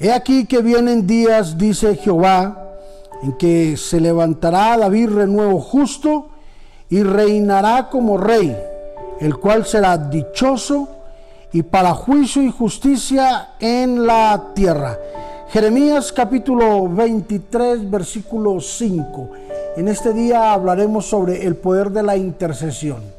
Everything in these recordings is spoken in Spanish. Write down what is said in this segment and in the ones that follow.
He aquí que vienen días, dice Jehová, en que se levantará David renuevo justo y reinará como rey, el cual será dichoso y para juicio y justicia en la tierra. Jeremías capítulo 23, versículo 5. En este día hablaremos sobre el poder de la intercesión.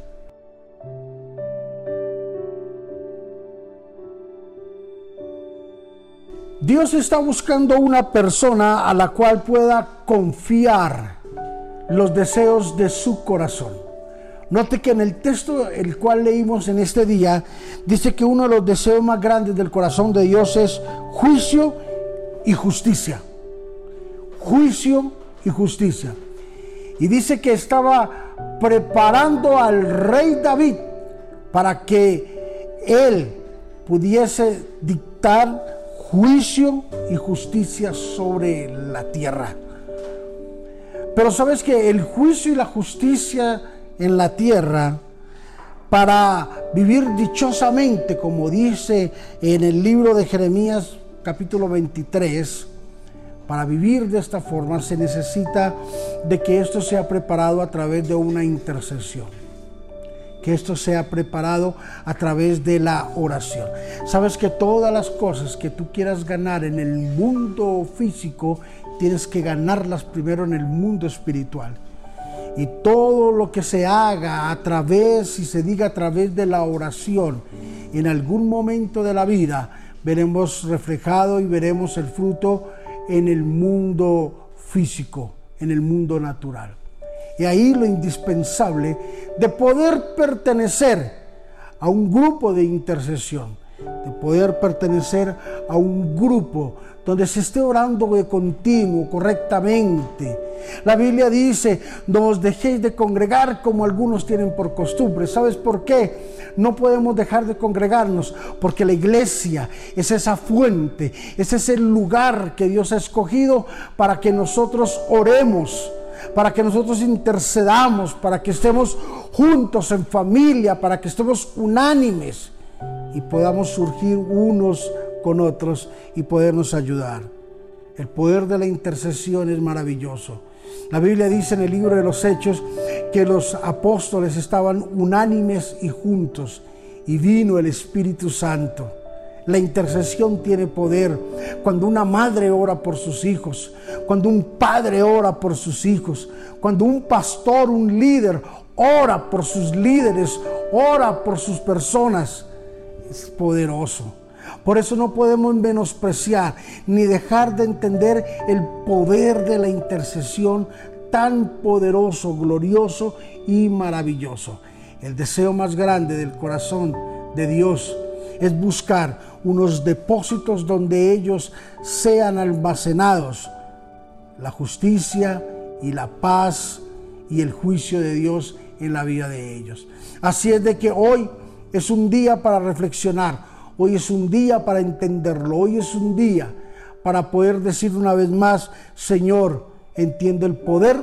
Dios está buscando una persona a la cual pueda confiar los deseos de su corazón. Note que en el texto el cual leímos en este día dice que uno de los deseos más grandes del corazón de Dios es juicio y justicia. Juicio y justicia. Y dice que estaba preparando al rey David para que él pudiese dictar juicio y justicia sobre la tierra. Pero sabes que el juicio y la justicia en la tierra, para vivir dichosamente, como dice en el libro de Jeremías capítulo 23, para vivir de esta forma se necesita de que esto sea preparado a través de una intercesión que esto sea preparado a través de la oración. Sabes que todas las cosas que tú quieras ganar en el mundo físico, tienes que ganarlas primero en el mundo espiritual. Y todo lo que se haga a través y se diga a través de la oración, en algún momento de la vida, veremos reflejado y veremos el fruto en el mundo físico, en el mundo natural. Y ahí lo indispensable de poder pertenecer a un grupo de intercesión, de poder pertenecer a un grupo donde se esté orando de continuo, correctamente. La Biblia dice, no os dejéis de congregar como algunos tienen por costumbre. ¿Sabes por qué? No podemos dejar de congregarnos porque la iglesia es esa fuente, ese es el lugar que Dios ha escogido para que nosotros oremos para que nosotros intercedamos, para que estemos juntos en familia, para que estemos unánimes y podamos surgir unos con otros y podernos ayudar. El poder de la intercesión es maravilloso. La Biblia dice en el libro de los Hechos que los apóstoles estaban unánimes y juntos y vino el Espíritu Santo la intercesión tiene poder. Cuando una madre ora por sus hijos, cuando un padre ora por sus hijos, cuando un pastor, un líder ora por sus líderes, ora por sus personas, es poderoso. Por eso no podemos menospreciar ni dejar de entender el poder de la intercesión tan poderoso, glorioso y maravilloso. El deseo más grande del corazón de Dios es buscar unos depósitos donde ellos sean almacenados la justicia y la paz y el juicio de Dios en la vida de ellos. Así es de que hoy es un día para reflexionar, hoy es un día para entenderlo, hoy es un día para poder decir una vez más, Señor, entiendo el poder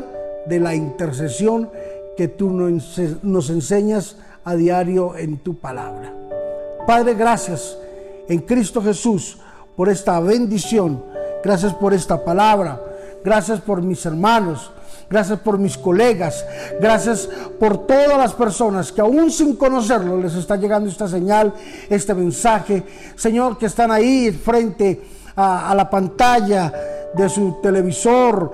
de la intercesión que tú nos enseñas a diario en tu palabra. Padre, gracias en Cristo Jesús por esta bendición. Gracias por esta palabra. Gracias por mis hermanos. Gracias por mis colegas. Gracias por todas las personas que aún sin conocerlo les está llegando esta señal, este mensaje. Señor, que están ahí frente a, la pantalla de su televisor,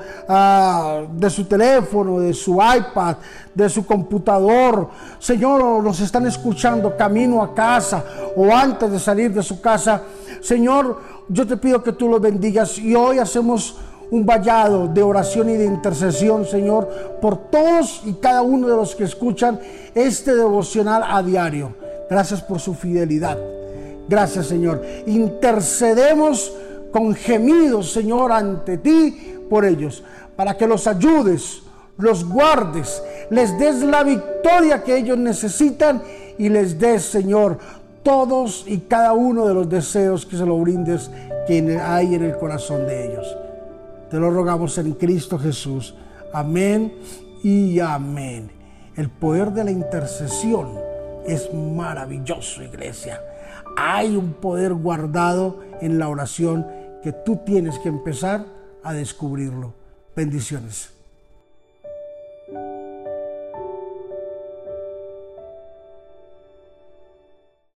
de su teléfono, de su iPad, de su computador. Señor, nos están escuchando camino a casa o antes de salir de su casa. Señor, yo te pido que tú los bendigas y hoy hacemos un vallado de oración y de intercesión, Señor, por todos y cada uno de los que escuchan este devocional a diario. Gracias por su fidelidad. Gracias, Señor. Intercedemos con gemidos, Señor, ante ti por ellos, para que los ayudes, los guardes, les des la victoria que ellos necesitan y les des, Señor, todos y cada uno de los deseos que se lo brindes que hay en el corazón de ellos. Te lo rogamos en Cristo Jesús. Amén y amén. El poder de la intercesión es maravilloso, iglesia. Hay un poder guardado en la oración que tú tienes que empezar a descubrirlo. Bendiciones.